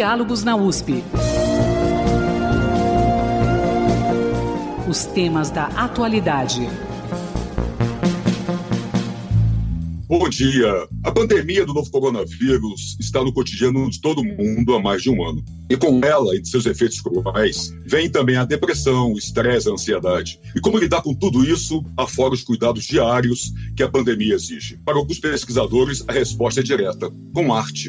Diálogos na USP. Os temas da atualidade. Bom dia. A pandemia do novo coronavírus está no cotidiano de todo mundo há mais de um ano. E com ela e de seus efeitos globais, vem também a depressão, o estresse, a ansiedade. E como lidar com tudo isso, afora os cuidados diários que a pandemia exige. Para alguns pesquisadores, a resposta é direta: com arte.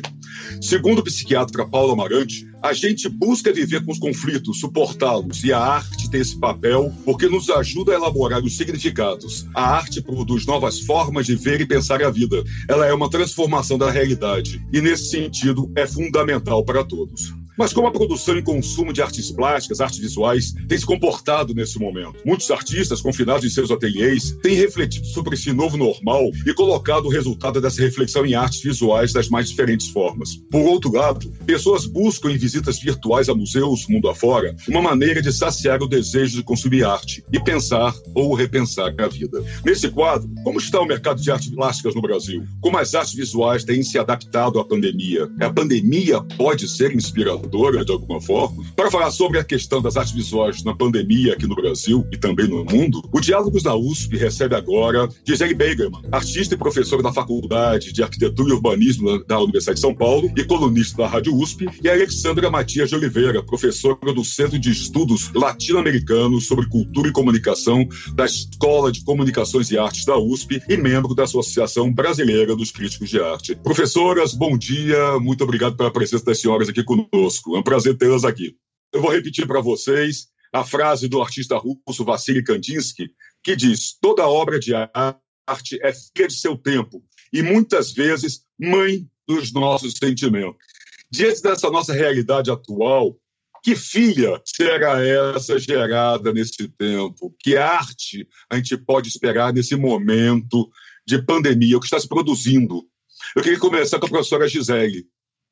Segundo o psiquiatra Paulo Amarante, a gente busca viver com os conflitos, suportá-los, e a arte tem esse papel porque nos ajuda a elaborar os significados. A arte produz novas formas de ver e pensar a vida. Ela é uma transformação da realidade, e nesse sentido é fundamental para todos. Mas como a produção e consumo de artes plásticas, artes visuais, tem se comportado nesse momento? Muitos artistas, confinados em seus ateliês, têm refletido sobre esse novo normal e colocado o resultado dessa reflexão em artes visuais das mais diferentes formas. Por outro lado, pessoas buscam em visitas virtuais a museus mundo afora uma maneira de saciar o desejo de consumir arte e pensar ou repensar a vida. Nesse quadro, como está o mercado de artes plásticas no Brasil? Como as artes visuais têm se adaptado à pandemia? A pandemia pode ser inspiradora? De alguma forma, para falar sobre a questão das artes visuais na pandemia aqui no Brasil e também no mundo, o Diálogos da USP recebe agora Gisele Beigerman, artista e professora da Faculdade de Arquitetura e Urbanismo da Universidade de São Paulo e colunista da Rádio USP, e Alexandra Matias de Oliveira, professora do Centro de Estudos Latino-Americanos sobre Cultura e Comunicação da Escola de Comunicações e Artes da USP e membro da Associação Brasileira dos Críticos de Arte. Professoras, bom dia, muito obrigado pela presença das senhoras aqui conosco conosco. É um prazer tê-las aqui. Eu vou repetir para vocês a frase do artista russo Vassily Kandinsky, que diz: toda obra de arte é filha de seu tempo e muitas vezes mãe dos nossos sentimentos. Diante dessa nossa realidade atual, que filha será essa gerada nesse tempo? Que arte a gente pode esperar nesse momento de pandemia, o que está se produzindo? Eu queria começar com a professora Gisele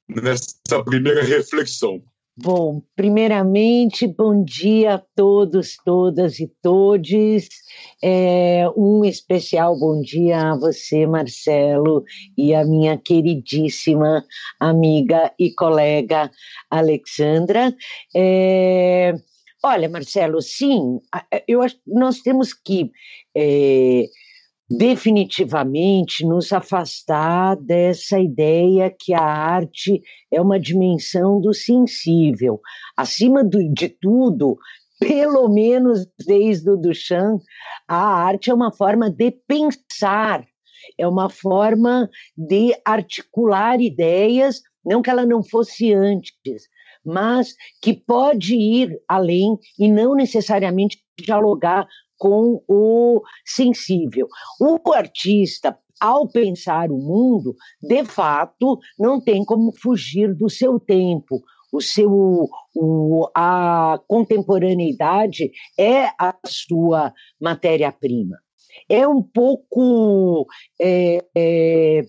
nessa primeira reflexão? Bom, primeiramente, bom dia a todos, todas e todes. É, um especial bom dia a você, Marcelo, e a minha queridíssima amiga e colega Alexandra. É, olha, Marcelo, sim, eu acho que nós temos que é, definitivamente nos afastar dessa ideia que a arte é uma dimensão do sensível. Acima de tudo, pelo menos desde o Duchamp, a arte é uma forma de pensar, é uma forma de articular ideias, não que ela não fosse antes, mas que pode ir além e não necessariamente dialogar com o sensível. O artista, ao pensar o mundo, de fato, não tem como fugir do seu tempo. O seu, o, a contemporaneidade é a sua matéria-prima é um pouco é, é,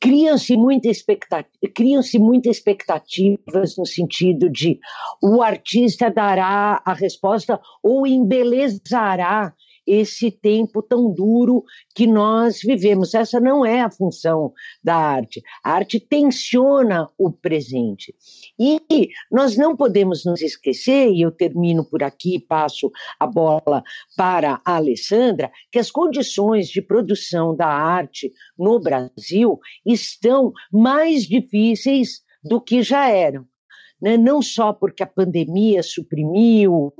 criam-se muita expectativa, criam-se muitas expectativas no sentido de o artista dará a resposta ou embelezará esse tempo tão duro que nós vivemos. Essa não é a função da arte. A arte tensiona o presente. E nós não podemos nos esquecer, e eu termino por aqui, passo a bola para a Alessandra, que as condições de produção da arte no Brasil estão mais difíceis do que já eram. Né? Não só porque a pandemia suprimiu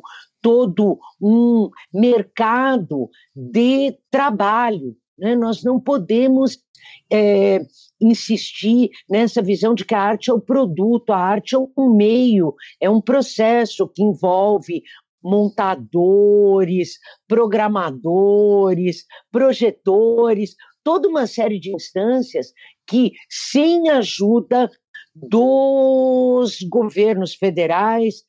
todo um mercado de trabalho. Né? Nós não podemos é, insistir nessa visão de que a arte é o produto, a arte é um meio, é um processo que envolve montadores, programadores, projetores, toda uma série de instâncias que, sem ajuda dos governos federais,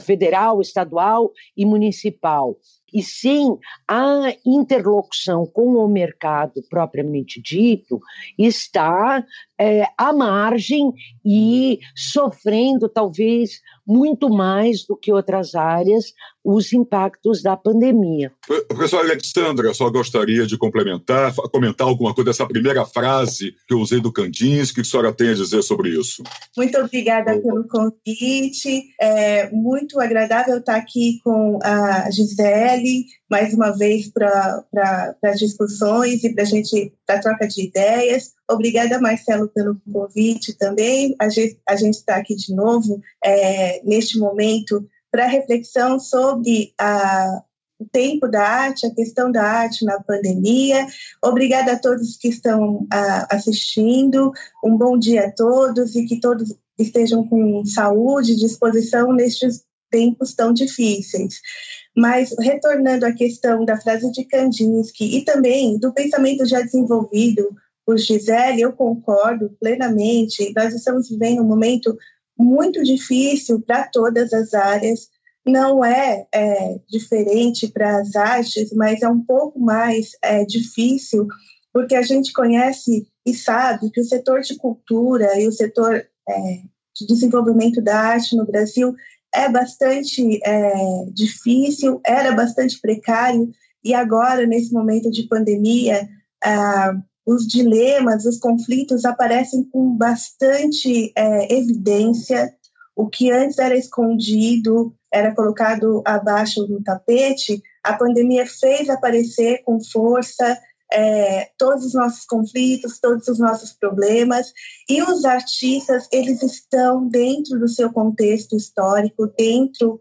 federal, estadual e municipal, e sem a interlocução com o mercado propriamente dito, está é, à margem e sofrendo talvez muito mais do que outras áreas os impactos da pandemia. Professora Alexandra, eu só gostaria de complementar, comentar alguma coisa dessa primeira frase que eu usei do Kandinsky, que a senhora tem a dizer sobre isso. Muito obrigada pelo convite, é muito agradável estar aqui com a Gisele, mais uma vez para as discussões e para a gente, para troca de ideias. Obrigada, Marcelo, pelo convite também. A gente está aqui de novo é, neste momento para reflexão sobre a, o tempo da arte, a questão da arte na pandemia. Obrigada a todos que estão a, assistindo. Um bom dia a todos e que todos estejam com saúde e disposição nestes tempos tão difíceis. Mas, retornando à questão da frase de Kandinsky e também do pensamento já desenvolvido por Gisele, eu concordo plenamente. Nós estamos vivendo um momento muito difícil para todas as áreas. Não é, é diferente para as artes, mas é um pouco mais é, difícil, porque a gente conhece e sabe que o setor de cultura e o setor é, de desenvolvimento da arte no Brasil é bastante é, difícil, era bastante precário, e agora, nesse momento de pandemia, ah, os dilemas, os conflitos aparecem com bastante é, evidência. O que antes era escondido, era colocado abaixo do tapete, a pandemia fez aparecer com força é, todos os nossos conflitos, todos os nossos problemas, e os artistas, eles estão dentro do seu contexto histórico, dentro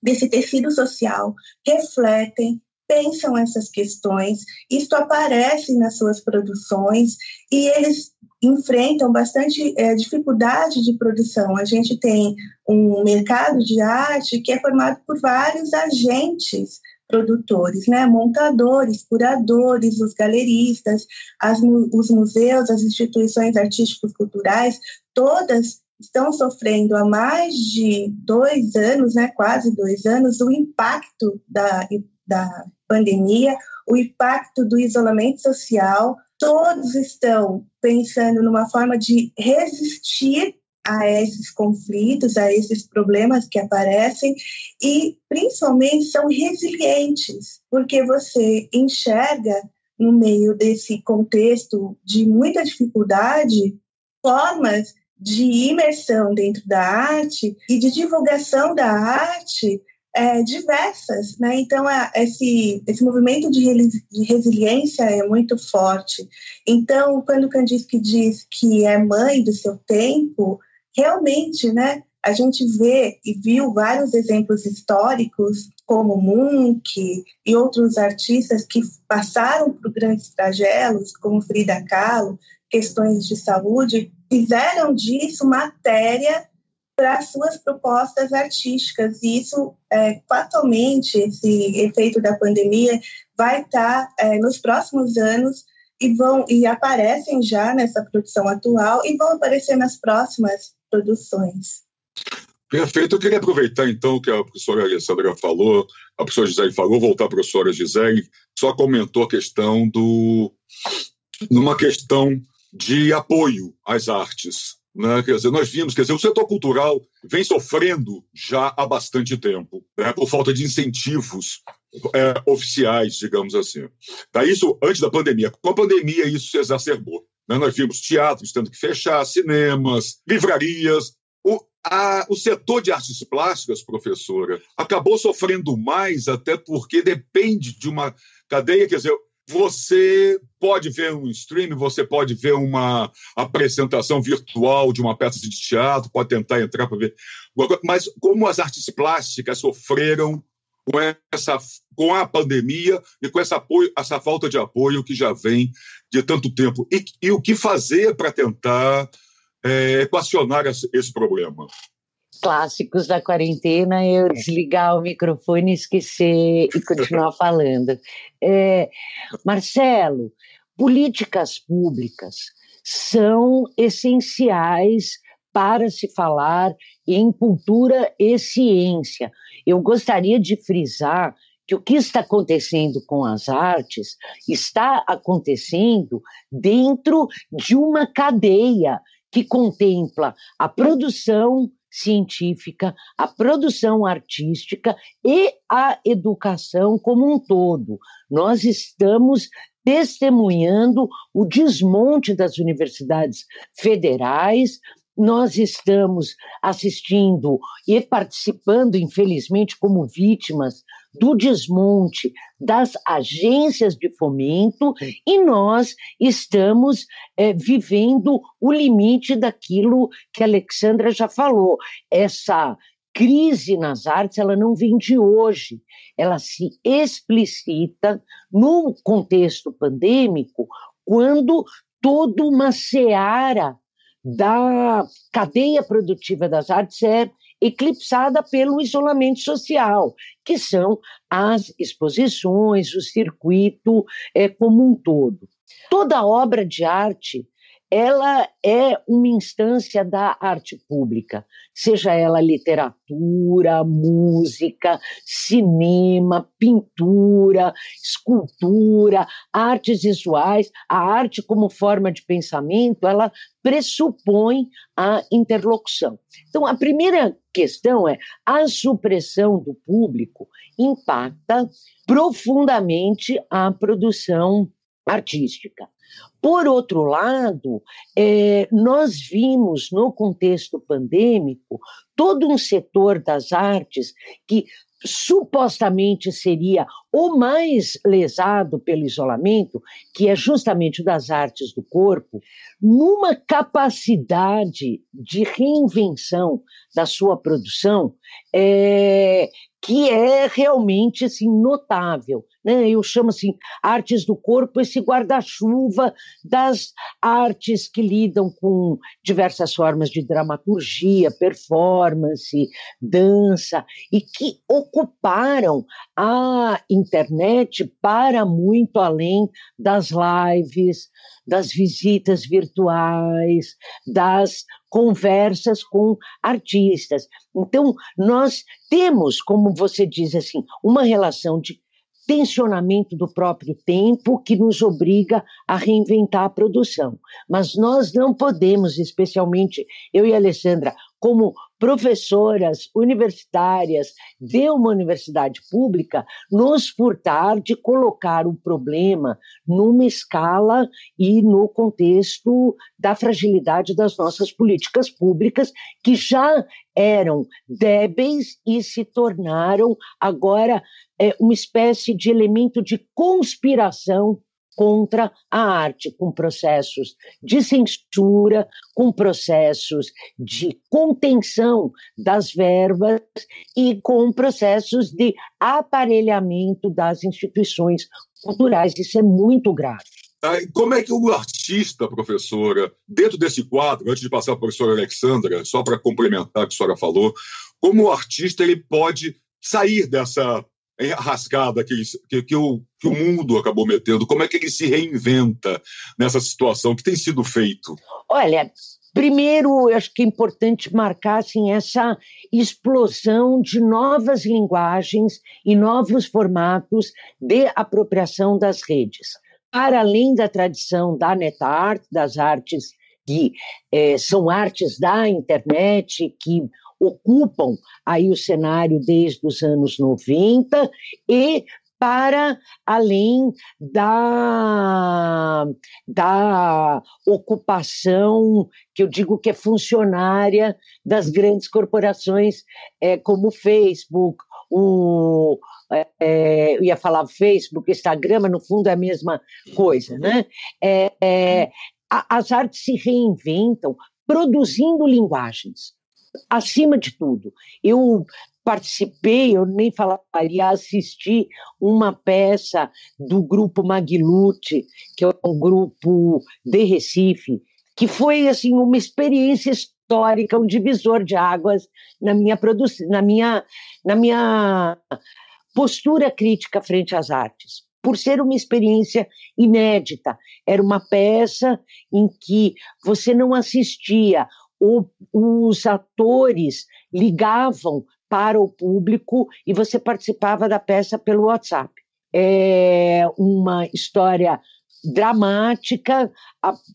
desse tecido social, refletem, pensam essas questões, isto aparece nas suas produções, e eles enfrentam bastante é, dificuldade de produção. A gente tem um mercado de arte que é formado por vários agentes produtores, né? montadores, curadores, os galeristas, as, os museus, as instituições artísticas culturais, todas estão sofrendo há mais de dois anos, né, quase dois anos, o impacto da, da pandemia, o impacto do isolamento social. Todos estão pensando numa forma de resistir a esses conflitos, a esses problemas que aparecem e principalmente são resilientes, porque você enxerga no meio desse contexto de muita dificuldade formas de imersão dentro da arte e de divulgação da arte é, diversas, né? Então a, esse esse movimento de, de, resiliência é muito forte. Então quando Kandinsky diz que é mãe do seu tempo, realmente, né, a gente vê e viu vários exemplos históricos, como Munch e outros artistas que passaram por grandes flagelos, como Frida Kahlo, questões de saúde, fizeram disso matéria para suas propostas artísticas. E isso, é, fatalmente, esse efeito da pandemia vai estar tá, é, nos próximos anos e vão e aparecem já nessa produção atual e vão aparecer nas próximas produções. Perfeito. Eu queria aproveitar, então, que a professora Alessandra falou, a professora Gisele falou, voltar à professora Gisele, só comentou a questão do. numa questão de apoio às artes. Né? Quer dizer, nós vimos, quer dizer, o setor cultural vem sofrendo já há bastante tempo, né? por falta de incentivos é, oficiais, digamos assim. Tá, isso antes da pandemia. Com a pandemia, isso se exacerbou. Né? Nós vimos teatros tendo que fechar, cinemas, livrarias. O, a, o setor de artes plásticas, professora, acabou sofrendo mais, até porque depende de uma cadeia, quer dizer, você pode ver um stream, você pode ver uma apresentação virtual de uma peça de teatro, pode tentar entrar para ver. Mas como as artes plásticas sofreram com essa com a pandemia e com essa apoio, essa falta de apoio que já vem de tanto tempo e, e o que fazer para tentar é, equacionar esse, problema clássicos da quarentena eu desligar o microfone, esquecer e continuar falando. É, Marcelo, políticas públicas são essenciais para se falar em cultura e ciência. Eu gostaria de frisar que o que está acontecendo com as artes está acontecendo dentro de uma cadeia que contempla a produção científica, a produção artística e a educação como um todo. Nós estamos testemunhando o desmonte das universidades federais, nós estamos assistindo e participando, infelizmente, como vítimas do desmonte das agências de fomento e nós estamos é, vivendo o limite daquilo que a Alexandra já falou, essa crise nas artes ela não vem de hoje, ela se explicita no contexto pandêmico quando toda uma seara da cadeia produtiva das artes é eclipsada pelo isolamento social, que são as exposições, o circuito é, como um todo. Toda obra de arte ela é uma instância da arte pública, seja ela literatura, música, cinema, pintura, escultura, artes visuais, a arte como forma de pensamento, ela pressupõe a interlocução. Então, a primeira questão é a supressão do público impacta profundamente a produção artística. Por outro lado, é, nós vimos no contexto pandêmico todo um setor das artes que supostamente seria o mais lesado pelo isolamento, que é justamente das artes do corpo, numa capacidade de reinvenção da sua produção é, que é realmente assim, notável. Né? Eu chamo assim, artes do corpo, esse guarda-chuva das artes que lidam com diversas formas de dramaturgia, performance, dança, e que ocuparam a internet para muito além das lives, das visitas virtuais, das conversas com artistas. Então, nós temos, como você diz assim, uma relação de tensionamento do próprio tempo que nos obriga a reinventar a produção. Mas nós não podemos, especialmente eu e a Alessandra, como professoras universitárias de uma universidade pública, nos furtar de colocar o problema numa escala e no contexto da fragilidade das nossas políticas públicas, que já eram débeis e se tornaram agora é, uma espécie de elemento de conspiração contra a arte, com processos de censura, com processos de contenção das verbas e com processos de aparelhamento das instituições culturais. Isso é muito grave. Como é que o artista, professora, dentro desse quadro, antes de passar para a professora Alexandra, só para complementar o que a senhora falou, como o artista ele pode sair dessa rascada que, que, que, o, que o mundo acabou metendo? Como é que ele se reinventa nessa situação? O que tem sido feito? Olha, Primeiro, eu acho que é importante marcar assim, essa explosão de novas linguagens e novos formatos de apropriação das redes. Para além da tradição da NetArt, das artes que eh, são artes da internet, que ocupam aí o cenário desde os anos 90 e para além da, da ocupação, que eu digo que é funcionária das grandes corporações é, como Facebook, o, é, é, eu ia falar Facebook, Instagram, mas no fundo é a mesma coisa, né? É, é as artes se reinventam produzindo linguagens acima de tudo, eu participei, eu nem falaria, assisti uma peça do grupo Maglute, que é um grupo de Recife, que foi assim uma experiência histórica, um divisor de águas na minha produção, na minha, na minha postura crítica frente às artes. Por ser uma experiência inédita, era uma peça em que você não assistia o, os atores ligavam para o público e você participava da peça pelo WhatsApp. É uma história dramática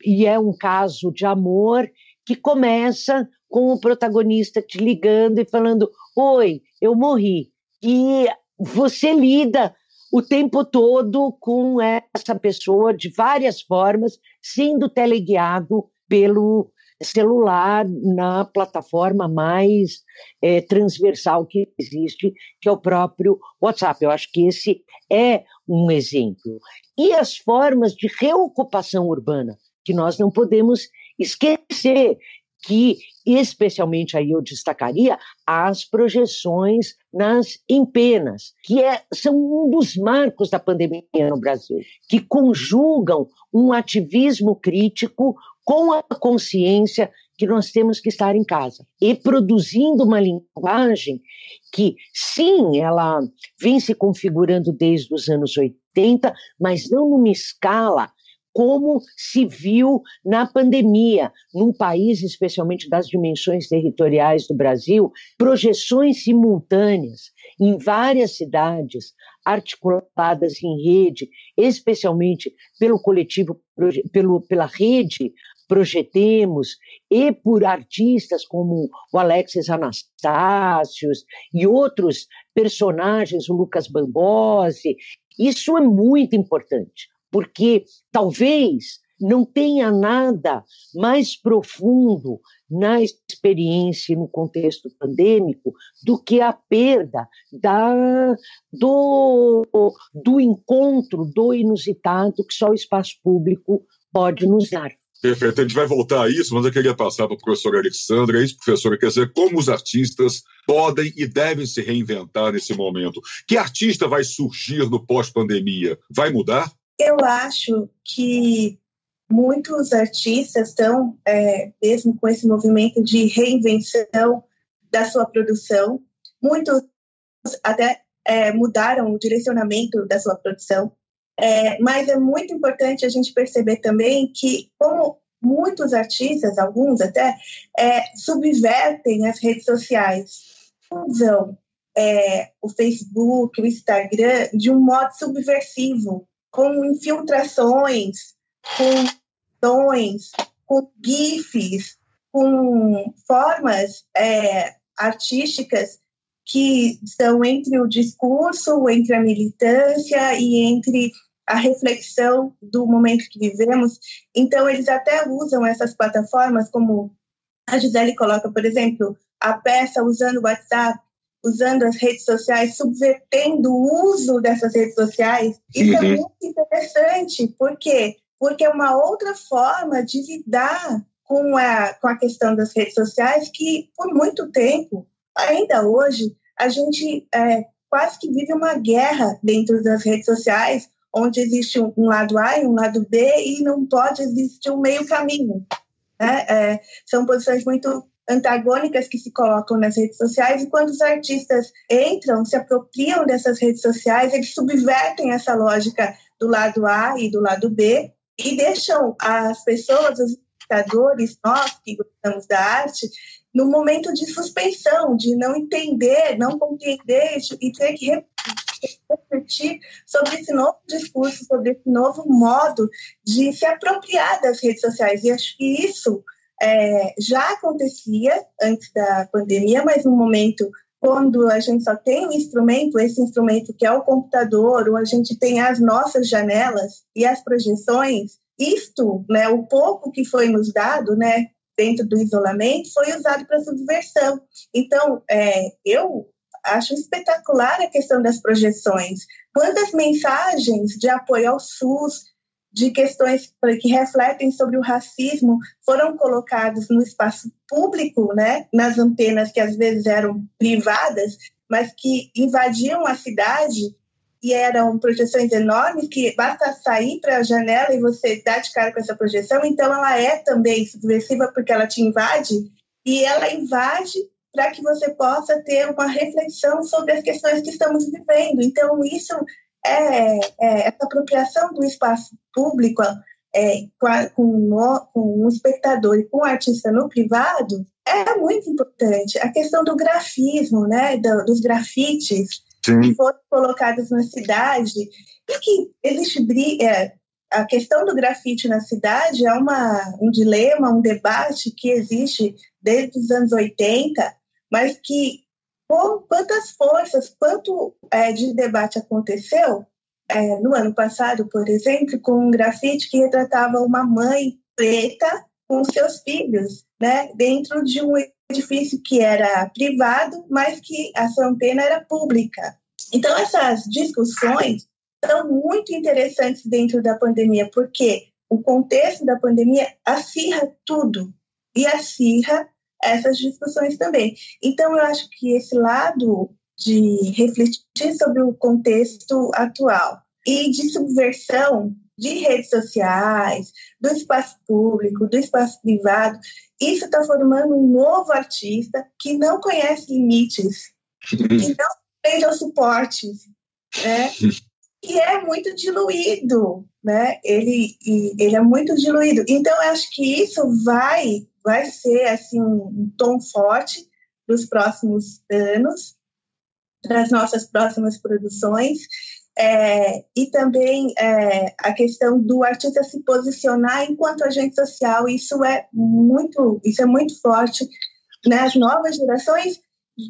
e é um caso de amor que começa com o protagonista te ligando e falando: Oi, eu morri. E você lida o tempo todo com essa pessoa de várias formas, sendo teleguiado pelo celular na plataforma mais é, transversal que existe, que é o próprio WhatsApp. Eu acho que esse é um exemplo. E as formas de reocupação urbana, que nós não podemos esquecer que, especialmente aí eu destacaria, as projeções nas empenas, que é, são um dos marcos da pandemia no Brasil, que conjugam um ativismo crítico com a consciência que nós temos que estar em casa. E produzindo uma linguagem que, sim, ela vem se configurando desde os anos 80, mas não numa escala como se viu na pandemia, num país, especialmente das dimensões territoriais do Brasil, projeções simultâneas em várias cidades, articuladas em rede, especialmente pelo coletivo, pelo, pela rede Projetemos, e por artistas como o Alexis Anastácios e outros personagens, o Lucas Bambosi. Isso é muito importante porque talvez não tenha nada mais profundo na experiência no contexto pandêmico do que a perda da, do, do encontro, do inusitado que só o espaço público pode nos dar. Perfeito, a gente vai voltar a isso, mas eu queria passar para o professor Alexandre, é isso, professora, quer dizer, como os artistas podem e devem se reinventar nesse momento. Que artista vai surgir no pós-pandemia? Vai mudar? Eu acho que muitos artistas estão, é, mesmo com esse movimento de reinvenção da sua produção, muitos até é, mudaram o direcionamento da sua produção. É, mas é muito importante a gente perceber também que, como muitos artistas, alguns até, é, subvertem as redes sociais, usam é, o Facebook, o Instagram de um modo subversivo, com infiltrações, com tons, com GIFs, com formas é, artísticas que estão entre o discurso, entre a militância e entre a reflexão do momento que vivemos. Então, eles até usam essas plataformas, como a Gisele coloca, por exemplo, a peça usando o WhatsApp usando as redes sociais, subvertendo o uso dessas redes sociais. Isso é uhum. é muito interessante. Por quê? Porque é uma outra forma de lidar com a, com a questão das redes sociais que, por muito tempo, ainda hoje, a gente é, quase que vive uma guerra dentro das redes sociais, onde existe um, lado A e um lado B e não pode existir um meio caminho. Né? É, são posições muito antagônicas que se colocam nas redes sociais e quando os artistas entram, se apropriam dessas redes sociais, eles subvertem essa lógica do lado A e do lado B e deixam as pessoas, os espectadores, nós que gostamos da arte, no momento de suspensão, de não entender, não compreender e ter que refletir sobre esse novo discurso, sobre esse novo modo de se apropriar das redes sociais. E acho que isso é, já acontecia antes da pandemia, mas no momento quando a gente só tem um instrumento, esse instrumento que é o computador, ou a gente tem as nossas janelas e as projeções, isto, né, o pouco que foi nos dado, né, dentro do isolamento, foi usado para subversão. Então, é, eu acho espetacular a questão das projeções. Quantas mensagens de apoio ao SUS, de questões que refletem sobre o racismo foram colocados no espaço público, né, nas antenas que às vezes eram privadas, mas que invadiam a cidade e eram projeções enormes que basta sair para a janela e você dá de cara com essa projeção, então ela é também subversiva porque ela te invade e ela invade para que você possa ter uma reflexão sobre as questões que estamos vivendo. Então isso é, é, essa apropriação do espaço público é, com, a, com, com um espectador e com um artista no privado é muito importante. A questão do grafismo, né, do, dos grafites Sim. que foram colocados na cidade e que existe é, a questão do grafite na cidade é uma, um dilema, um debate que existe desde os anos 80, mas que com quantas forças, quanto é, de debate aconteceu é, no ano passado, por exemplo, com um grafite que retratava uma mãe preta com seus filhos, né, dentro de um edifício que era privado, mas que a sua antena era pública. Então, essas discussões são muito interessantes dentro da pandemia, porque o contexto da pandemia acirra tudo e acirra essas discussões também. Então, eu acho que esse lado de refletir sobre o contexto atual e de subversão de redes sociais, do espaço público, do espaço privado, isso está formando um novo artista que não conhece limites, que não tende aos suportes, né? E é muito diluído, né? Ele, ele é muito diluído. Então, eu acho que isso vai, vai ser assim um tom forte dos próximos anos, para as nossas próximas produções. É, e também é, a questão do artista se posicionar enquanto agente social, isso é muito, isso é muito forte nas novas gerações,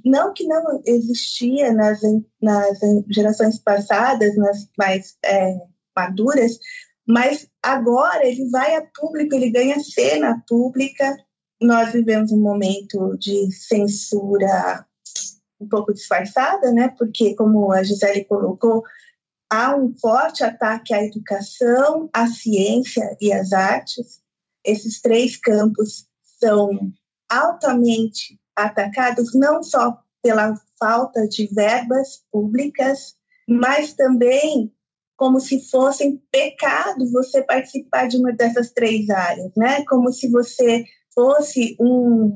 não que não existia nas, nas gerações passadas, nas mais é, maduras, mas agora ele vai a público, ele ganha cena pública. Nós vivemos um momento de censura um pouco disfarçada, né? Porque, como a Gisele colocou, há um forte ataque à educação, à ciência e às artes. Esses três campos são altamente atacados não só pela falta de verbas públicas, mas também como se fossem pecado você participar de uma dessas três áreas, né? Como se você fosse um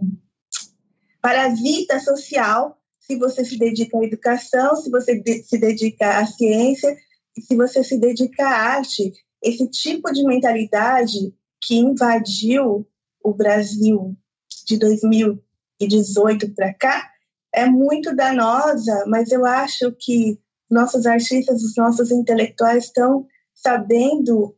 parasita social se você se dedica à educação, se você se dedica à ciência, se você se dedica à arte. Esse tipo de mentalidade que invadiu o Brasil de 2018 para cá é muito danosa, mas eu acho que nossos artistas, os nossos intelectuais estão sabendo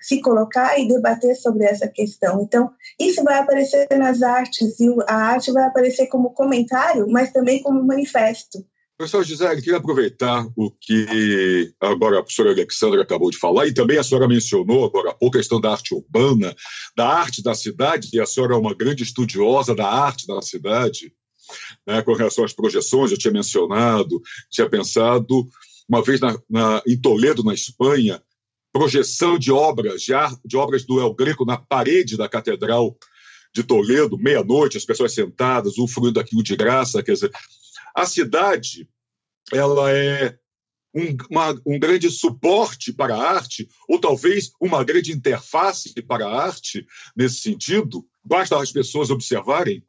se colocar e debater sobre essa questão. Então, isso vai aparecer nas artes, e a arte vai aparecer como comentário, mas também como manifesto. Professor Gisele, queria aproveitar o que agora a professora Alexandra acabou de falar, e também a senhora mencionou agora há pouco a questão da arte urbana, da arte da cidade, e a senhora é uma grande estudiosa da arte da cidade, né, com relação às projeções, eu tinha mencionado, tinha pensado, uma vez na, na, em Toledo, na Espanha, projeção de obras, de, ar, de obras do El Greco na parede da Catedral de Toledo, meia-noite, as pessoas sentadas, usufruindo daquilo de graça. Quer dizer, a cidade ela é um, uma, um grande suporte para a arte, ou talvez uma grande interface para a arte nesse sentido. Basta as pessoas observarem.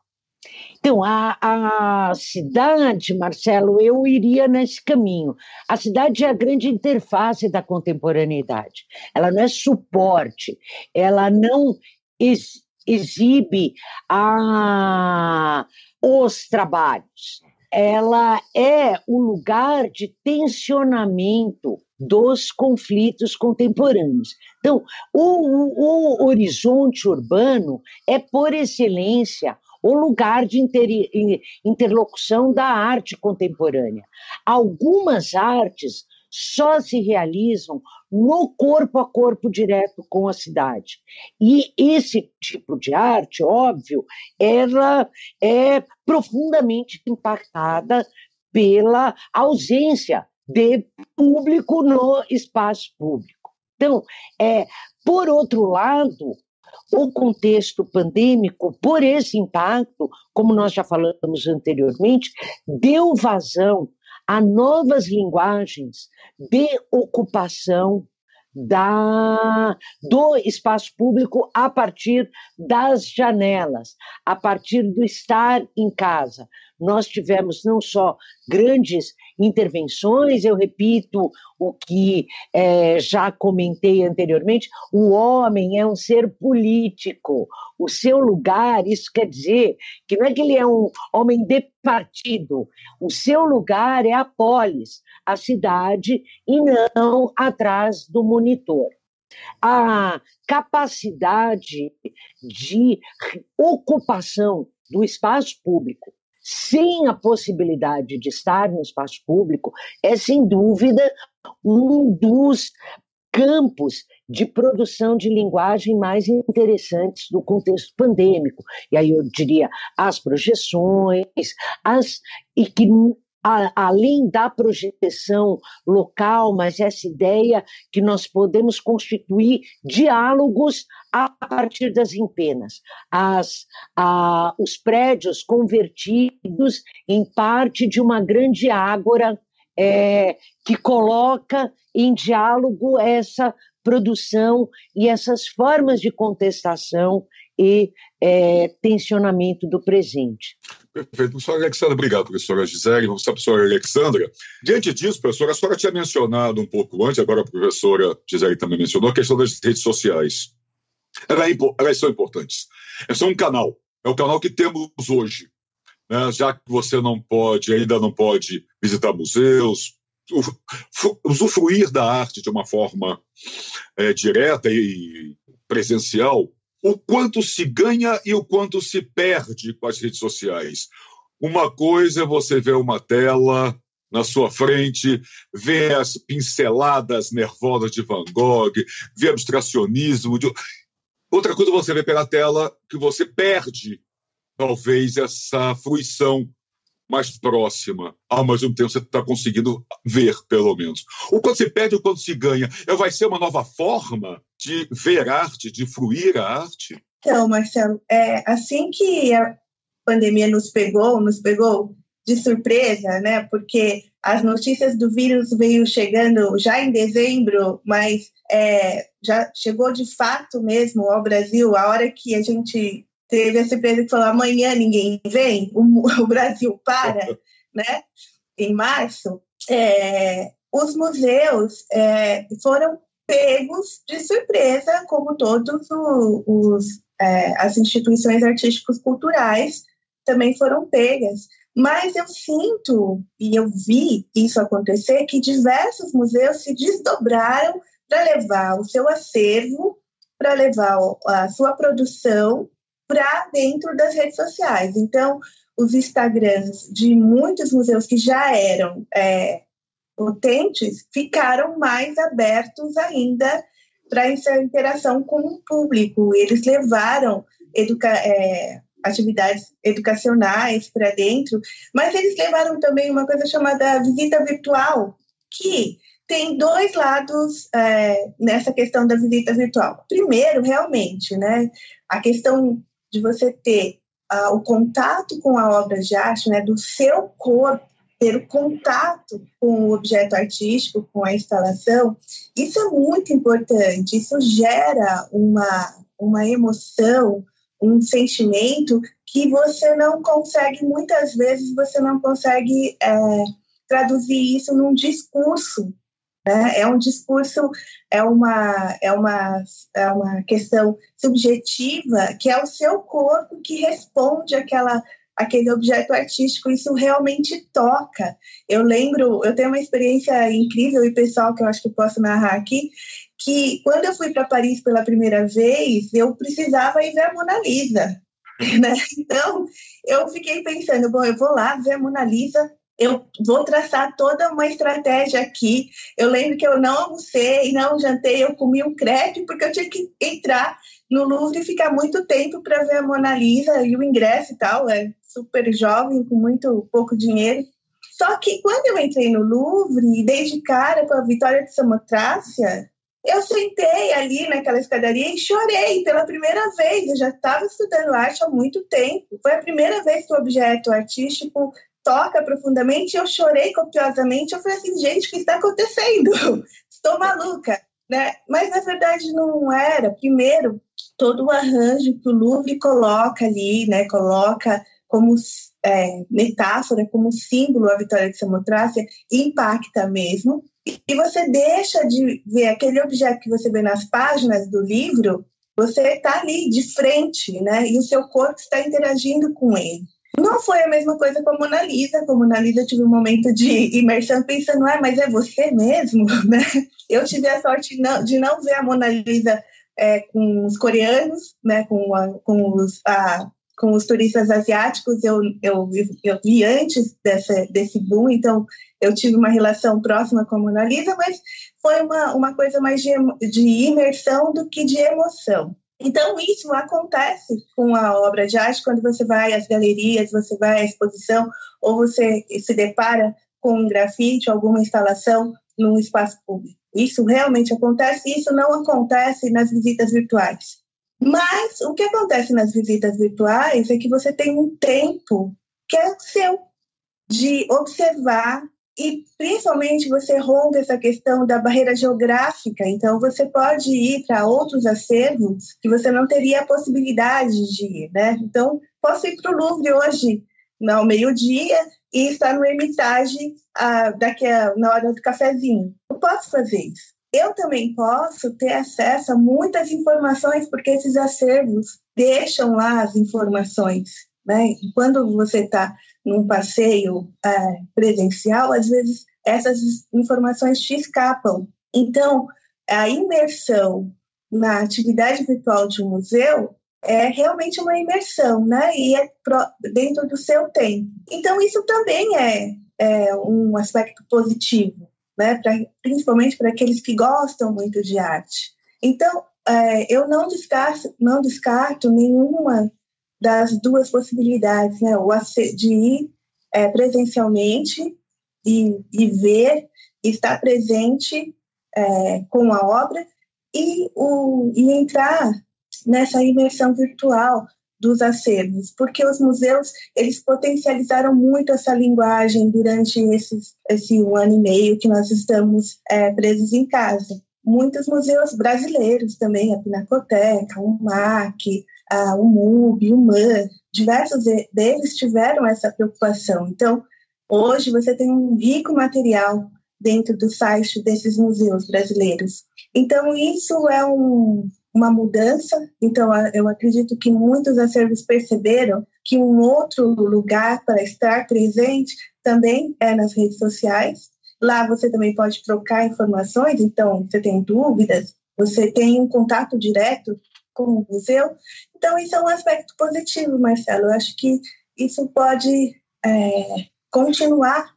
Então, a, a cidade, Marcelo, eu iria nesse caminho. A cidade é a grande interface da contemporaneidade. Ela não é suporte, ela não ex, exibe a, os trabalhos. Ela é o lugar de tensionamento dos conflitos contemporâneos. Então, o, o, o horizonte urbano é, por excelência, o lugar de interlocução da arte contemporânea. Algumas artes só se realizam no corpo a corpo direto com a cidade. E esse tipo de arte, óbvio, ela é profundamente impactada pela ausência de público no espaço público. Então, é, por outro lado, o contexto pandêmico, por esse impacto, como nós já falamos anteriormente, deu vazão a novas linguagens de ocupação da, do espaço público a partir das janelas, a partir do estar em casa. Nós tivemos não só grandes intervenções, eu repito o que é, já comentei anteriormente: o homem é um ser político. O seu lugar, isso quer dizer que não é que ele é um homem de partido, o seu lugar é a polis, a cidade, e não atrás do monitor a capacidade de ocupação do espaço público sem a possibilidade de estar no espaço público é, sem dúvida, um dos campos de produção de linguagem mais interessantes do contexto pandêmico. E aí eu diria as projeções, as e que a, além da projeção local, mas essa ideia que nós podemos constituir diálogos a partir das empenas, as, a, os prédios convertidos em parte de uma grande ágora é, que coloca em diálogo essa produção e essas formas de contestação e é, tensionamento do presente. Perfeito. Professora Alexandra, obrigado, professora Gisele. Vamos para a professora Alexandra. Diante disso, professora, a senhora tinha mencionado um pouco antes, agora a professora Gisele também mencionou, a questão das redes sociais. Elas são importantes. Elas são um canal. É o canal que temos hoje. Né? Já que você não pode, ainda não pode visitar museus, usufruir da arte de uma forma é, direta e presencial, o quanto se ganha e o quanto se perde com as redes sociais. Uma coisa é você ver uma tela na sua frente, ver as pinceladas nervosas de Van Gogh, ver abstracionismo. De... Outra coisa é você ver pela tela que você perde, talvez, essa fruição mais próxima. Ao mesmo tempo, você está conseguindo ver, pelo menos. O quanto se perde e o quanto se ganha. É, vai ser uma nova forma de ver arte, de fruir a arte? Então, Marcelo, é, assim que a pandemia nos pegou, nos pegou de surpresa, né? Porque as notícias do vírus veio chegando já em dezembro, mas é, já chegou de fato mesmo ao Brasil a hora que a gente teve a surpresa que falou amanhã ninguém vem, o, o Brasil para, né? Em março, é, os museus é, foram pegos de surpresa, como todos os, é, as instituições artísticas culturais também foram pegas. Mas eu sinto e eu vi isso acontecer que diversos museus se desdobraram para levar o seu acervo, para levar a sua produção para dentro das redes sociais. Então, os Instagrams de muitos museus que já eram é, potentes ficaram mais abertos ainda para essa interação com o público. Eles levaram educa é, atividades educacionais para dentro, mas eles levaram também uma coisa chamada visita virtual, que tem dois lados é, nessa questão da visita virtual. Primeiro, realmente, né, a questão de você ter uh, o contato com a obra de arte, né, do seu corpo, ter o contato com o objeto artístico, com a instalação, isso é muito importante. Isso gera uma, uma emoção, um sentimento que você não consegue, muitas vezes, você não consegue é, traduzir isso num discurso né? É um discurso, é uma, é, uma, é uma questão subjetiva que é o seu corpo que responde àquela, aquele objeto artístico. Isso realmente toca. Eu lembro, eu tenho uma experiência incrível e pessoal que eu acho que posso narrar aqui, que quando eu fui para Paris pela primeira vez, eu precisava ir ver a Mona Lisa. Né? Então, eu fiquei pensando, bom, eu vou lá ver a Mona Lisa, eu vou traçar toda uma estratégia aqui. Eu lembro que eu não almocei, não jantei, eu comi um crepe porque eu tinha que entrar no Louvre ficar muito tempo para ver a Mona Lisa e o ingresso e tal. É super jovem, com muito pouco dinheiro. Só que quando eu entrei no Louvre e dei de cara com a Vitória de Samotrácia, eu sentei ali naquela escadaria e chorei pela primeira vez. Eu já estava estudando arte há muito tempo. Foi a primeira vez que o objeto artístico toca profundamente. Eu chorei copiosamente. Eu falei assim, gente, o que está acontecendo? Estou maluca. Né? Mas na verdade não era. Primeiro, todo o arranjo que o Louvre coloca ali, né? Coloca como é, metáfora, como símbolo a vitória de Samotrácia, impacta mesmo. E você deixa de ver aquele objeto que você vê nas páginas do livro, você está ali de frente, né? E o seu corpo está interagindo com ele. Não foi a mesma coisa com a Mona Lisa. Com a Mona Lisa eu tive um momento de imersão pensando, ah, mas é você mesmo, né? Eu tive a sorte de não, ver a Mona Lisa é, com os coreanos, né? Com, a, com os, a, com os turistas asiáticos, eu, eu, eu vi antes dessa, desse boom, então eu tive uma relação próxima com a Mona Lisa, mas foi uma, uma coisa mais de, de imersão do que de emoção. Então, isso acontece com a obra de arte quando você vai às galerias, você vai à exposição, ou você se depara com um grafite, alguma instalação num espaço público. Isso realmente acontece, isso não acontece nas visitas virtuais. Mas o que acontece nas visitas virtuais é que você tem um tempo que é seu de observar e principalmente você rompe essa questão da barreira geográfica. Então você pode ir para outros acervos que você não teria a possibilidade de ir, né? Então posso ir para o Louvre hoje ao meio-dia e estar no Hermitage ah, na hora do cafezinho. Eu posso fazer isso eu também posso ter acesso a muitas informações, porque esses acervos deixam lá as informações. Né? E quando você está num passeio é, presencial, às vezes essas informações te escapam. Então, a imersão na atividade virtual de um museu é realmente uma imersão, né? E é dentro do seu tempo. Então, isso também é, é um aspecto positivo né, pra, principalmente para aqueles que gostam muito de arte. Então, é, eu não descarto, não descarto nenhuma das duas possibilidades, né, o de ir é, presencialmente e, e, ver, estar presente é, com a obra e, o, e entrar nessa imersão virtual, dos acervos, porque os museus eles potencializaram muito essa linguagem durante esses, esse um ano e meio que nós estamos é, presos em casa. Muitos museus brasileiros também, a Pinacoteca, o MAC, a, o MUB, o MAN, diversos deles tiveram essa preocupação. Então, hoje você tem um rico material dentro do site desses museus brasileiros. Então, isso é um, uma mudança. Então, eu acredito que muitos acervos perceberam que um outro lugar para estar presente também é nas redes sociais. Lá você também pode trocar informações, então, você tem dúvidas, você tem um contato direto com o museu. Então, isso é um aspecto positivo, Marcelo. Eu acho que isso pode é, continuar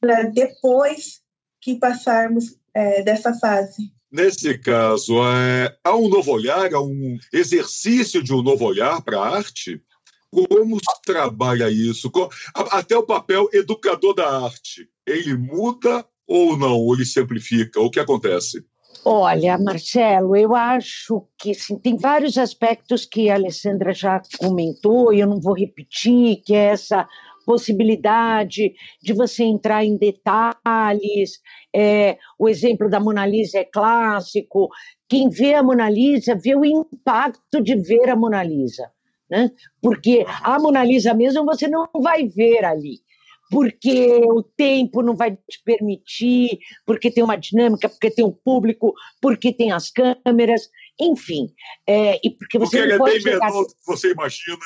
para depois que passarmos é, dessa fase. Nesse caso, é, há um novo olhar, há um exercício de um novo olhar para a arte? Como se trabalha isso? Até o papel educador da arte, ele muda ou não? Ou ele simplifica? O que acontece? Olha, Marcelo, eu acho que sim, tem vários aspectos que a Alessandra já comentou, e eu não vou repetir, que é essa possibilidade de você entrar em detalhes. É, o exemplo da Mona Lisa é clássico. Quem vê a Mona Lisa vê o impacto de ver a Mona Lisa. Né? Porque a Mona Lisa mesmo você não vai ver ali. Porque o tempo não vai te permitir, porque tem uma dinâmica, porque tem um público, porque tem as câmeras, enfim. É, e porque você porque não é pode bem chegar... menor do que você imagina.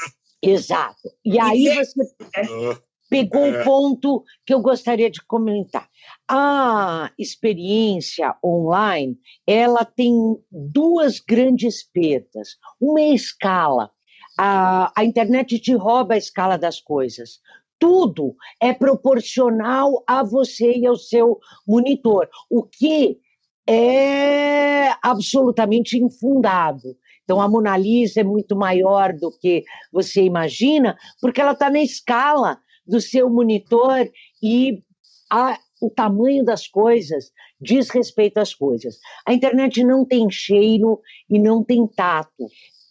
Exato. E aí você pegou o é. ponto que eu gostaria de comentar. A experiência online, ela tem duas grandes perdas. Uma é a escala. A, a internet te rouba a escala das coisas. Tudo é proporcional a você e ao seu monitor, o que é absolutamente infundado. Então, a Mona Lisa é muito maior do que você imagina, porque ela está na escala do seu monitor e a, o tamanho das coisas diz respeito às coisas. A internet não tem cheiro e não tem tato.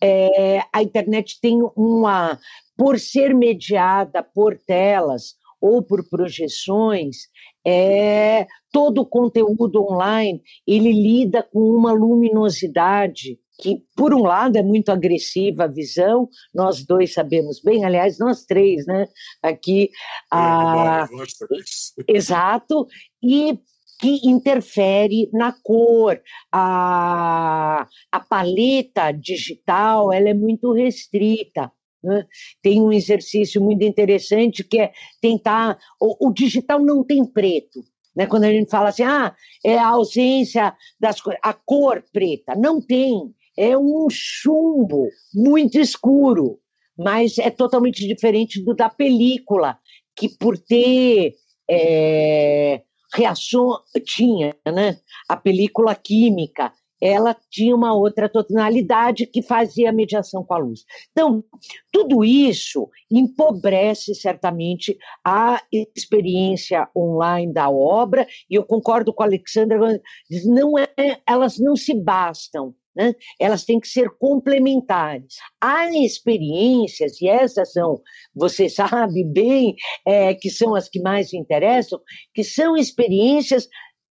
É, a internet tem uma, por ser mediada por telas ou por projeções, é, todo o conteúdo online ele lida com uma luminosidade que, por um lado, é muito agressiva a visão, nós dois sabemos bem, aliás, nós três, né? Aqui. A... Exato, e que interfere na cor. A, a paleta digital ela é muito restrita. Né? Tem um exercício muito interessante que é tentar. O, o digital não tem preto. Né? Quando a gente fala assim, ah, é a ausência das cores, a cor preta. Não tem. É um chumbo muito escuro, mas é totalmente diferente do da película, que por ter é, reação tinha, né? A película química, ela tinha uma outra tonalidade que fazia mediação com a luz. Então, tudo isso empobrece certamente a experiência online da obra, e eu concordo com a Alexandra, não é, elas não se bastam, né? elas têm que ser complementares. Há experiências, e essas são, você sabe bem, é, que são as que mais interessam, que são experiências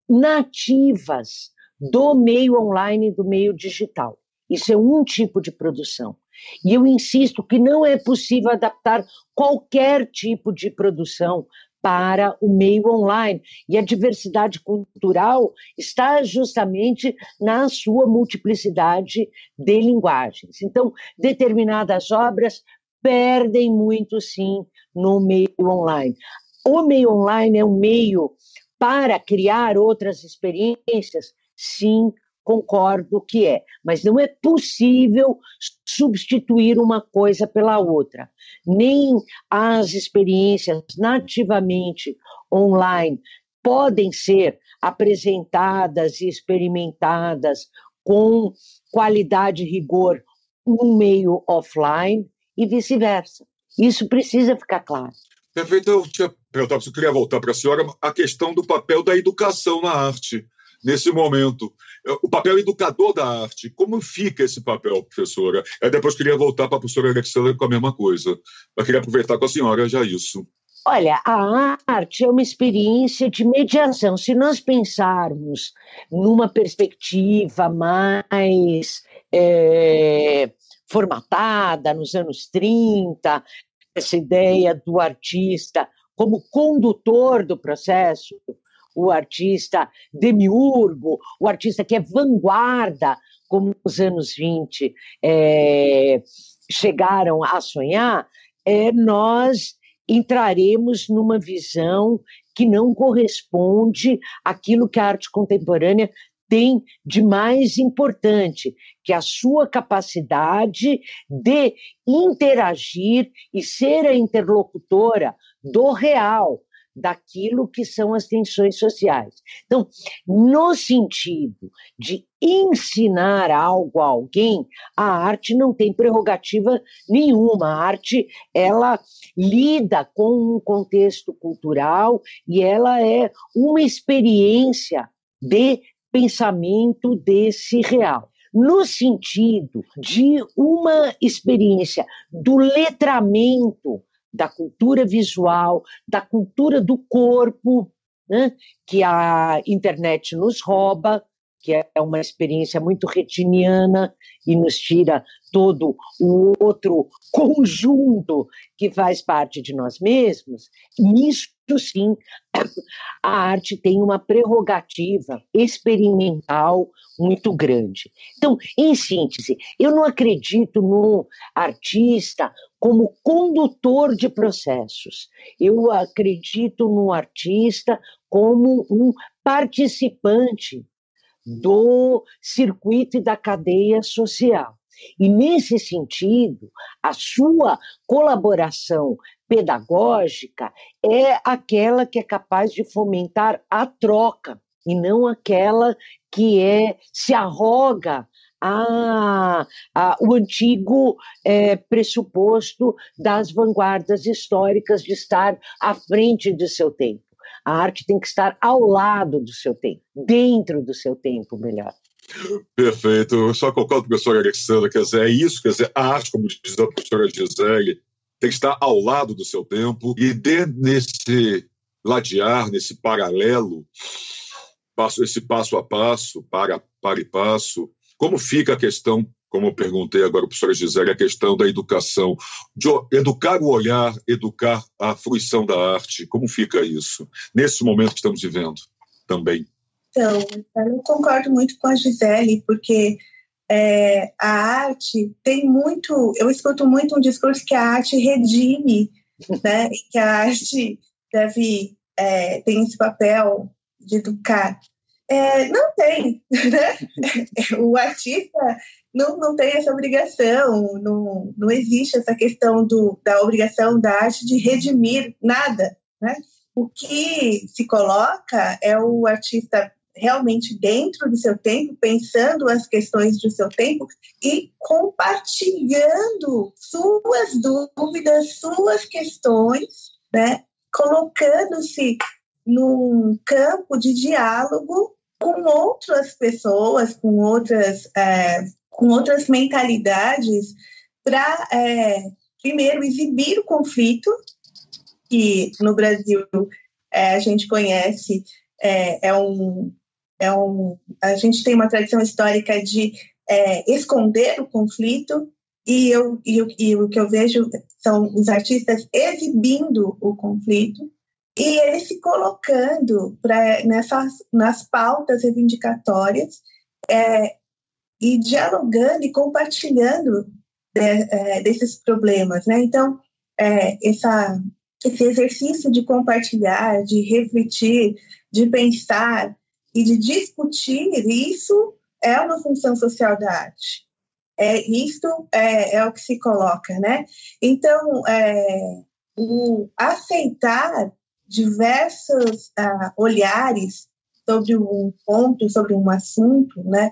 nativas do meio online do meio digital. Isso é um tipo de produção. E eu insisto que não é possível adaptar qualquer tipo de produção para o meio online. E a diversidade cultural está justamente na sua multiplicidade de linguagens. Então, determinadas obras perdem muito, sim, no meio online. O meio online é um meio para criar outras experiências? Sim, concordo que é, mas não é possível substituir uma coisa pela outra. Nem as experiências nativamente online podem ser apresentadas e experimentadas com qualidade e rigor no meio offline e vice-versa. Isso precisa ficar claro. Perfeito. Eu tinha eu queria voltar para a senhora, a questão do papel da educação na arte nesse momento. O papel educador da arte, como fica esse papel, professora? Eu depois queria voltar para a professora Alexandra com a mesma coisa. Eu queria aproveitar com a senhora já isso. Olha, a arte é uma experiência de mediação. Se nós pensarmos numa perspectiva mais é, formatada, nos anos 30, essa ideia do artista como condutor do processo, o artista demiurgo, o artista que é vanguarda, como nos anos 20 é, chegaram a sonhar, é, nós entraremos numa visão que não corresponde àquilo que a arte contemporânea tem de mais importante, que é a sua capacidade de interagir e ser a interlocutora do real, daquilo que são as tensões sociais. Então, no sentido de ensinar algo a alguém, a arte não tem prerrogativa nenhuma. A arte, ela lida com um contexto cultural e ela é uma experiência de pensamento desse real no sentido de uma experiência do letramento da cultura visual, da cultura do corpo, né, que a internet nos rouba, que é uma experiência muito retiniana e nos tira todo o outro conjunto que faz parte de nós mesmos, nisso sim a arte tem uma prerrogativa experimental muito grande. Então, em síntese, eu não acredito no artista como condutor de processos. Eu acredito no artista como um participante do circuito e da cadeia social. E, nesse sentido, a sua colaboração pedagógica é aquela que é capaz de fomentar a troca e não aquela que é se arroga a, a, o antigo é, pressuposto das vanguardas históricas de estar à frente do seu tempo. A arte tem que estar ao lado do seu tempo, dentro do seu tempo, melhor. Perfeito. Eu só concordo com a professora Alexandra, quer dizer, é isso, quer dizer, a arte, como diz a professora Gisele, tem que estar ao lado do seu tempo e dentro nesse ladear, nesse paralelo, passo, esse passo a passo, para, para e passo, como fica a questão, como eu perguntei agora para a professora Gisele, a questão da educação, de educar o olhar, educar a fruição da arte, como fica isso, nesse momento que estamos vivendo também? Então, eu concordo muito com a Gisele, porque é, a arte tem muito, eu escuto muito um discurso que a arte redime, né? que a arte deve é, tem esse papel de educar. É, não tem, né? O artista não, não tem essa obrigação, não, não existe essa questão do, da obrigação da arte de redimir nada, né? O que se coloca é o artista realmente dentro do seu tempo, pensando as questões do seu tempo e compartilhando suas dúvidas, suas questões, né? colocando-se num campo de diálogo com outras pessoas, com outras, é, com outras mentalidades, para, é, primeiro, exibir o conflito, que no Brasil é, a gente conhece, é, é, um, é um. A gente tem uma tradição histórica de é, esconder o conflito, e, eu, e, e o que eu vejo são os artistas exibindo o conflito e eles se colocando pra, nessas, nas pautas reivindicatórias é, e dialogando e compartilhando de, é, desses problemas. Né? Então, é, essa, esse exercício de compartilhar, de refletir, de pensar e de discutir, isso é uma função social da arte. É, isto é, é o que se coloca, né? Então, é, o aceitar diversos uh, olhares sobre um ponto, sobre um assunto, né?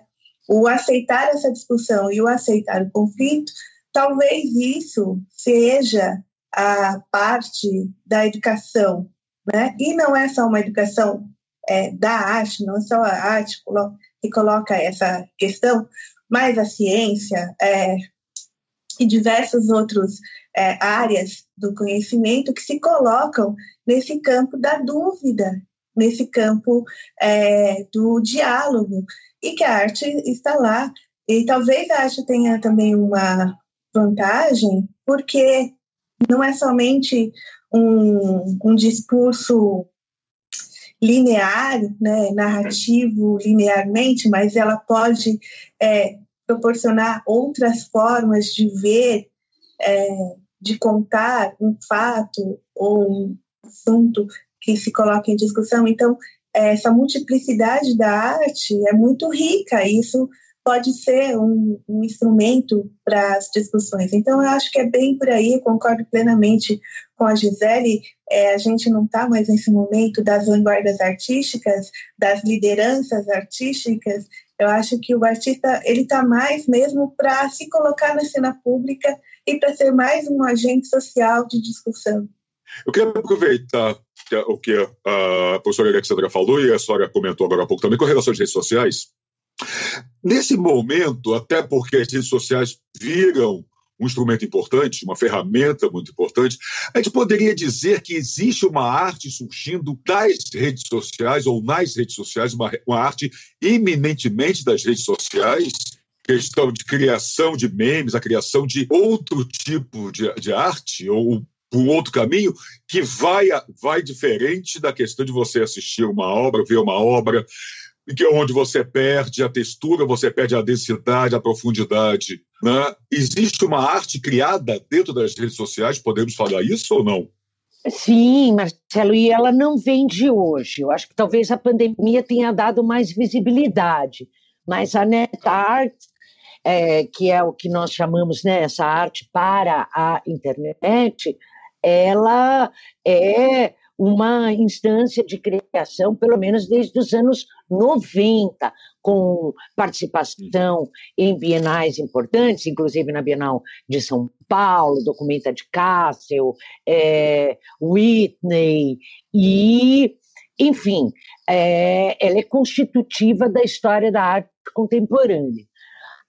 O aceitar essa discussão e o aceitar o conflito, talvez isso seja a parte da educação, né? E não é só uma educação é, da arte, não é só a arte que coloca essa questão, mas a ciência é, e diversas outras é, áreas do conhecimento que se colocam nesse campo da dúvida, nesse campo é, do diálogo, e que a arte está lá. E talvez a arte tenha também uma vantagem, porque não é somente um, um discurso linear, né, narrativo linearmente, mas ela pode é, proporcionar outras formas de ver, é, de contar um fato ou um assunto que se coloca em discussão. Então, essa multiplicidade da arte é muito rica, e isso pode ser um, um instrumento para as discussões. Então, eu acho que é bem por aí, concordo plenamente com a Gisele, é, a gente não está mais nesse momento das vanguardas artísticas, das lideranças artísticas, eu acho que o artista ele está mais mesmo para se colocar na cena pública e para ser mais um agente social de discussão. Eu quero aproveitar o que a professora Alexandra falou e a senhora comentou agora há pouco também com relação às redes sociais. Nesse momento, até porque as redes sociais viram um instrumento importante, uma ferramenta muito importante, a gente poderia dizer que existe uma arte surgindo das redes sociais ou nas redes sociais, uma, uma arte eminentemente das redes sociais, questão de criação de memes, a criação de outro tipo de, de arte ou um outro caminho que vai, vai diferente da questão de você assistir uma obra, ver uma obra, que é onde você perde a textura, você perde a densidade, a profundidade. Né? Existe uma arte criada dentro das redes sociais, podemos falar isso ou não? Sim, Marcelo, e ela não vem de hoje. Eu acho que talvez a pandemia tenha dado mais visibilidade, mas a net art, é, que é o que nós chamamos né, essa arte para a internet, ela é uma instância de criação, pelo menos desde os anos 90, com participação em bienais importantes, inclusive na Bienal de São Paulo, Documenta de Cássio, é, Whitney, e, enfim, é, ela é constitutiva da história da arte contemporânea.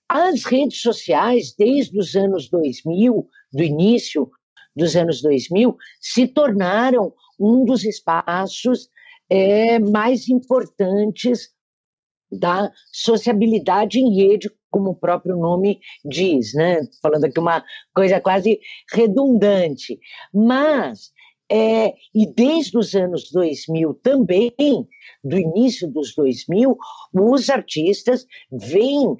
As redes sociais, desde os anos 2000, do início dos anos 2000 se tornaram um dos espaços é, mais importantes da sociabilidade em rede, como o próprio nome diz, né? Falando aqui uma coisa quase redundante. Mas, é, e desde os anos 2000 também, do início dos 2000, os artistas vêm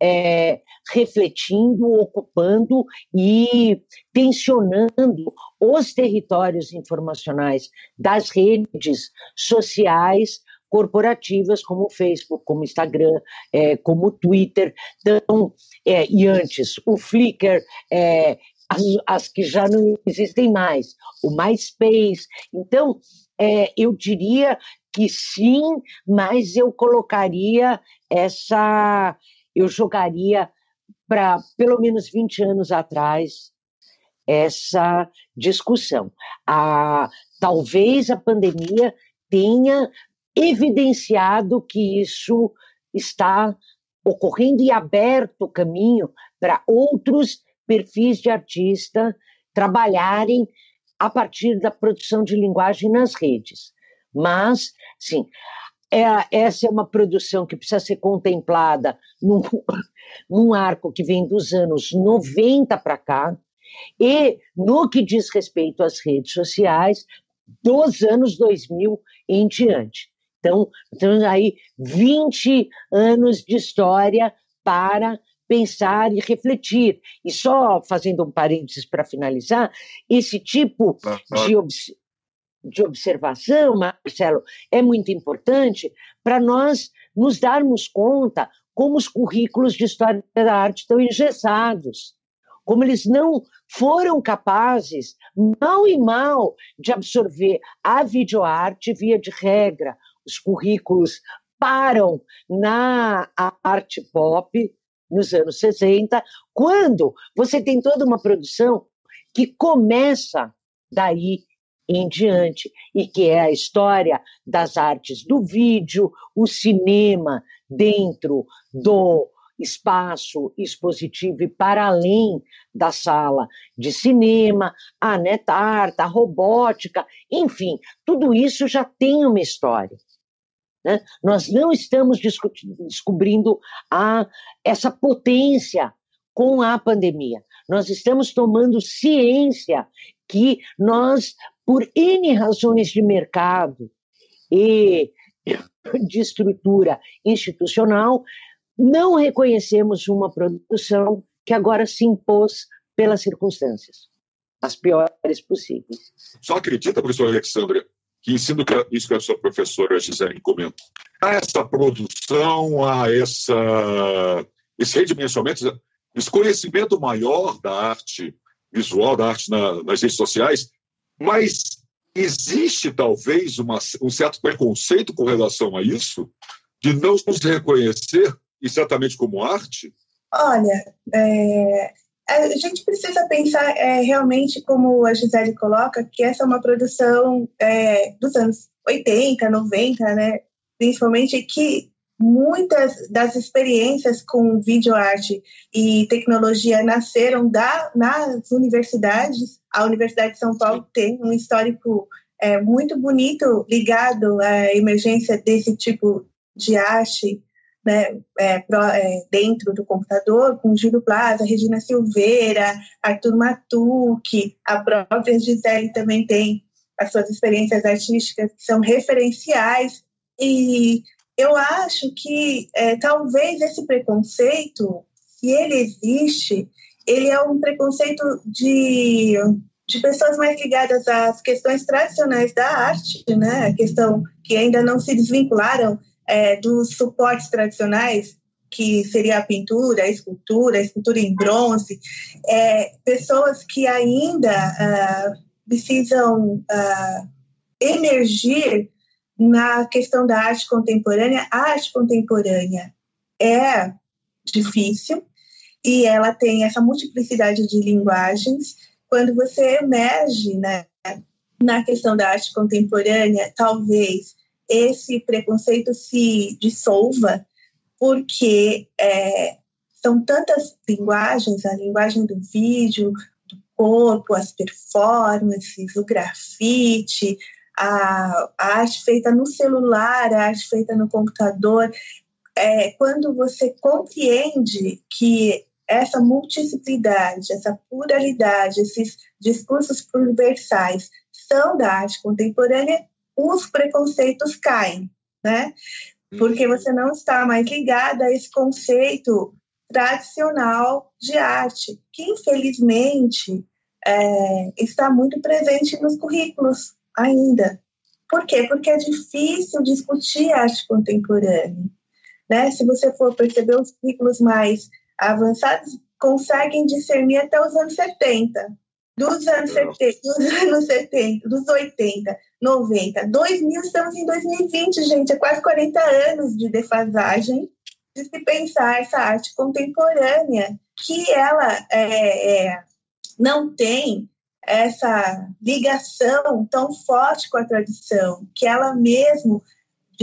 é, refletindo, ocupando e tensionando os territórios informacionais das redes sociais corporativas como o Facebook, como o Instagram, é, como o Twitter. Então, é, e antes, o Flickr, é, as, as, que já não existem mais, o MySpace. Então, é, eu diria que sim, mas eu colocaria essa. Eu jogaria para pelo menos 20 anos atrás essa discussão. A, talvez a pandemia tenha evidenciado que isso está ocorrendo e aberto caminho para outros perfis de artista trabalharem a partir da produção de linguagem nas redes. Mas, sim, é, essa é uma produção que precisa ser contemplada num, num arco que vem dos anos 90 para cá, e no que diz respeito às redes sociais, dos anos 2000 em diante. Então, temos aí 20 anos de história para pensar e refletir. E só fazendo um parênteses para finalizar, esse tipo de, obs de observação, Marcelo, é muito importante para nós nos darmos conta como os currículos de história da arte estão engessados, como eles não foram capazes, mal e mal, de absorver a videoarte via de regra, os currículos param na arte pop nos anos 60, quando você tem toda uma produção que começa daí em diante, e que é a história das artes do vídeo, o cinema dentro do espaço expositivo e para além da sala de cinema, a netart, a robótica, enfim, tudo isso já tem uma história. Né? Nós não estamos descobrindo a, essa potência com a pandemia. Nós estamos tomando ciência que nós, por N razões de mercado e de estrutura institucional, não reconhecemos uma produção que agora se impôs pelas circunstâncias, as piores possíveis. Só acredita, professor Alexandre, que ensino que isso que a sua professora Gisele comentou. A essa produção, a essa, esse redimensionamento, esse conhecimento maior da arte visual, da arte na, nas redes sociais, mas existe talvez uma, um certo preconceito com relação a isso, de não nos reconhecer exatamente como arte? Olha, é, a gente precisa pensar é, realmente, como a Gisele coloca, que essa é uma produção é, dos anos 80, 90, né? principalmente que muitas das experiências com videoarte e tecnologia nasceram da, nas universidades. A Universidade de São Paulo tem um histórico é, muito bonito ligado à emergência desse tipo de arte né, é, pro, é, dentro do computador, com Júlio Plaza, Regina Silveira, Arthur Matuque, a própria Gisele também tem as suas experiências artísticas que são referenciais. E eu acho que é, talvez esse preconceito, se ele existe, ele é um preconceito de, de pessoas mais ligadas às questões tradicionais da arte, né? A questão que ainda não se desvincularam é, dos suportes tradicionais, que seria a pintura, a escultura, a escultura em bronze, é, pessoas que ainda uh, precisam uh, emergir na questão da arte contemporânea. A arte contemporânea é difícil e ela tem essa multiplicidade de linguagens. Quando você emerge né, na questão da arte contemporânea, talvez esse preconceito se dissolva, porque é, são tantas linguagens, a linguagem do vídeo, do corpo, as performances, o grafite, a, a arte feita no celular, a arte feita no computador. É, quando você compreende que essa multiplicidade, essa pluralidade, esses discursos universais são da arte contemporânea, os preconceitos caem, né? Porque uhum. você não está mais ligada a esse conceito tradicional de arte, que infelizmente é, está muito presente nos currículos ainda. Por quê? Porque é difícil discutir arte contemporânea. Né? Se você for perceber os currículos mais avançados, conseguem discernir até os anos 70. Dos anos 70, dos anos 70, dos 80, 90, 2000, estamos em 2020, gente, é quase 40 anos de defasagem de se pensar essa arte contemporânea, que ela é, é, não tem essa ligação tão forte com a tradição, que ela mesmo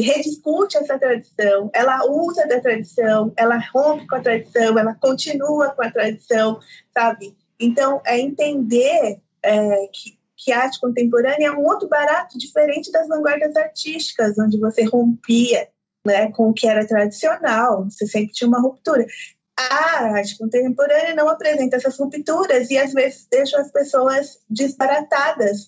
rediscute essa tradição, ela usa da tradição, ela rompe com a tradição, ela continua com a tradição, sabe? Então, é entender é, que, que arte contemporânea é um outro barato diferente das vanguardas artísticas, onde você rompia né, com o que era tradicional, você sempre tinha uma ruptura. A arte contemporânea não apresenta essas rupturas e às vezes deixa as pessoas desbaratadas,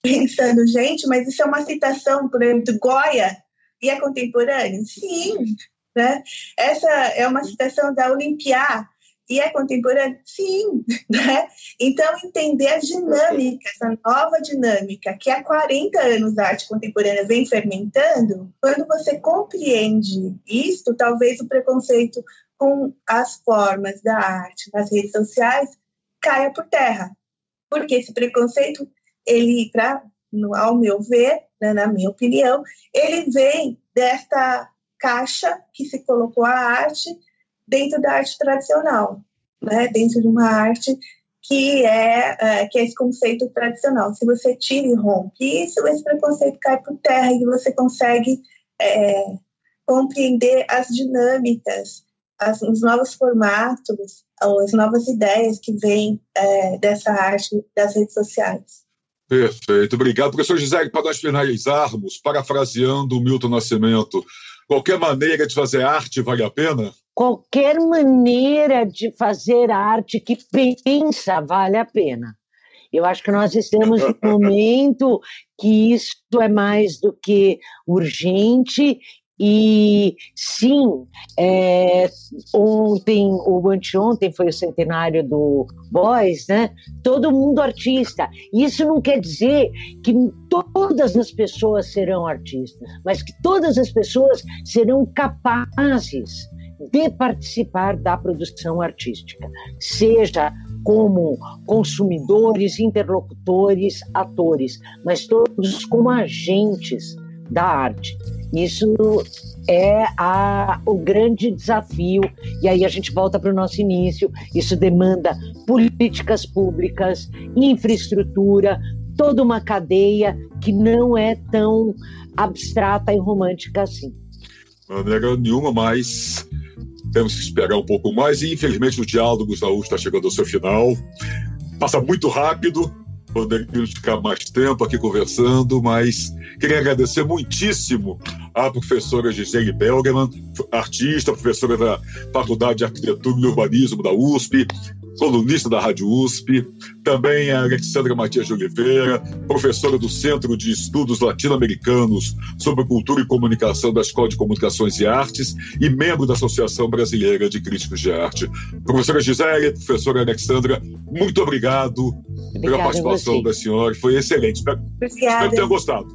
pensando, gente, mas isso é uma citação, por exemplo, do Goya, e é contemporâneo? Sim. Né? Essa é uma citação da Olimpiá, e é contemporâneo? Sim. Né? Então, entender a dinâmica, essa nova dinâmica que há 40 anos a arte contemporânea vem fermentando, quando você compreende isso, talvez o preconceito com as formas da arte nas redes sociais caia por terra. Porque esse preconceito, ele, pra, ao meu ver, né, na minha opinião, ele vem desta caixa que se colocou a arte dentro da arte tradicional, né? dentro de uma arte que é, é, que é esse conceito tradicional. Se você tira e rompe isso, esse preconceito cai por terra e você consegue é, compreender as dinâmicas, as, os novos formatos, as novas ideias que vêm é, dessa arte das redes sociais. Perfeito, obrigado. Professor Gisele, para nós finalizarmos, parafraseando o Milton Nascimento, qualquer maneira de fazer arte vale a pena? qualquer maneira de fazer arte que pensa vale a pena. Eu acho que nós estamos num momento que isso é mais do que urgente e sim, é, ontem ou anteontem foi o centenário do Boys, né? Todo mundo artista. Isso não quer dizer que todas as pessoas serão artistas, mas que todas as pessoas serão capazes de participar da produção artística, seja como consumidores, interlocutores, atores, mas todos como agentes da arte. Isso é a, o grande desafio, e aí a gente volta para o nosso início. Isso demanda políticas públicas, infraestrutura, toda uma cadeia que não é tão abstrata e romântica assim. Maneira nenhuma, mas temos que esperar um pouco mais e infelizmente o Diálogos da U está chegando ao seu final. Passa muito rápido, poderíamos ficar mais tempo aqui conversando, mas queria agradecer muitíssimo à professora Gisele Belgerman, artista, professora da Faculdade de Arquitetura e Urbanismo da USP, colunista da Rádio USP, também a Alexandra Matias de Oliveira, professora do Centro de Estudos Latino-Americanos sobre Cultura e Comunicação da Escola de Comunicações e Artes e membro da Associação Brasileira de Críticos de Arte. Professora Gisele, professora Alexandra, muito obrigado Obrigada pela participação da senhora, foi excelente. Espero, espero que tenham gostado.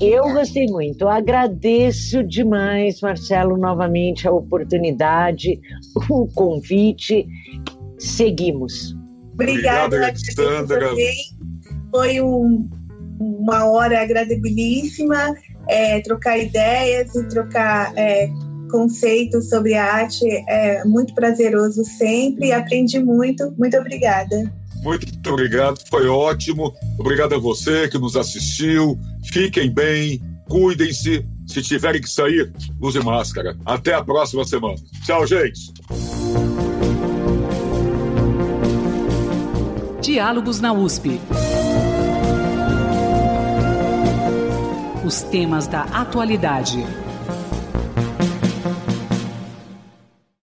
Eu gostei muito. Agradeço demais, Marcelo, novamente a oportunidade, o convite seguimos. Obrigada, Alexandra. Foi um, uma hora agradabilíssima é, trocar ideias e trocar é, conceitos sobre arte. É muito prazeroso sempre. Aprendi muito. Muito obrigada. Muito obrigado, foi ótimo. Obrigado a você que nos assistiu. Fiquem bem, cuidem-se. Se tiverem que sair, use máscara. Até a próxima semana. Tchau, gente. Diálogos na USP. Os temas da atualidade.